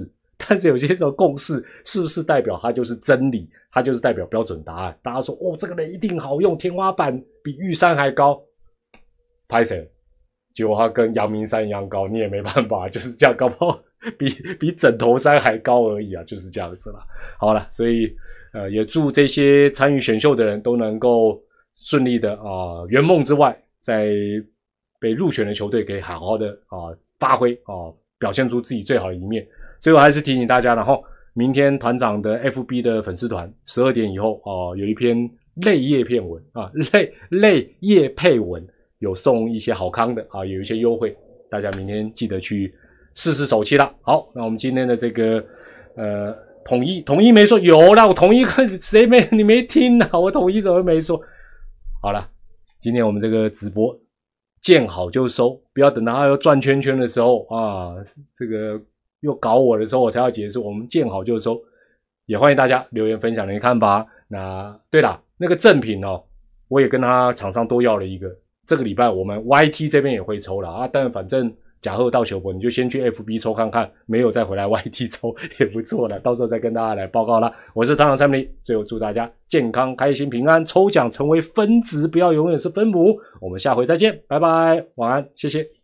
但是有些时候共识是不是代表它就是真理？它就是代表标准答案？大家说哦，这个人一定好用，天花板比玉山还高，拍谁？结果他跟阳明山一样高，你也没办法，就是这样高，不好比比枕头山还高而已啊，就是这样子啦。好了，所以呃，也祝这些参与选秀的人都能够顺利的啊圆梦之外，在。被入选的球队可以好好的啊发挥啊，表现出自己最好的一面。最后还是提醒大家，然后明天团长的 FB 的粉丝团十二点以后啊，有一篇泪叶片文啊，泪泪叶配文有送一些好康的啊，有一些优惠，大家明天记得去试试手气啦。好，那我们今天的这个呃统一统一没说有啦，我统一看谁没你没听呐？我统一怎么没说？好了，今天我们这个直播。见好就收，不要等到他要转圈圈的时候啊，这个又搞我的时候，我才要结束。我们见好就收，也欢迎大家留言分享你的看法。那对了，那个赠品哦，我也跟他厂商多要了一个。这个礼拜我们 YT 这边也会抽了啊，但反正。假贺到球博，你就先去 FB 抽看看，没有再回来 YT 抽也不错了。到时候再跟大家来报告了。我是团长三明，最后祝大家健康、开心、平安，抽奖成为分子，不要永远是分母。我们下回再见，拜拜，晚安，谢谢。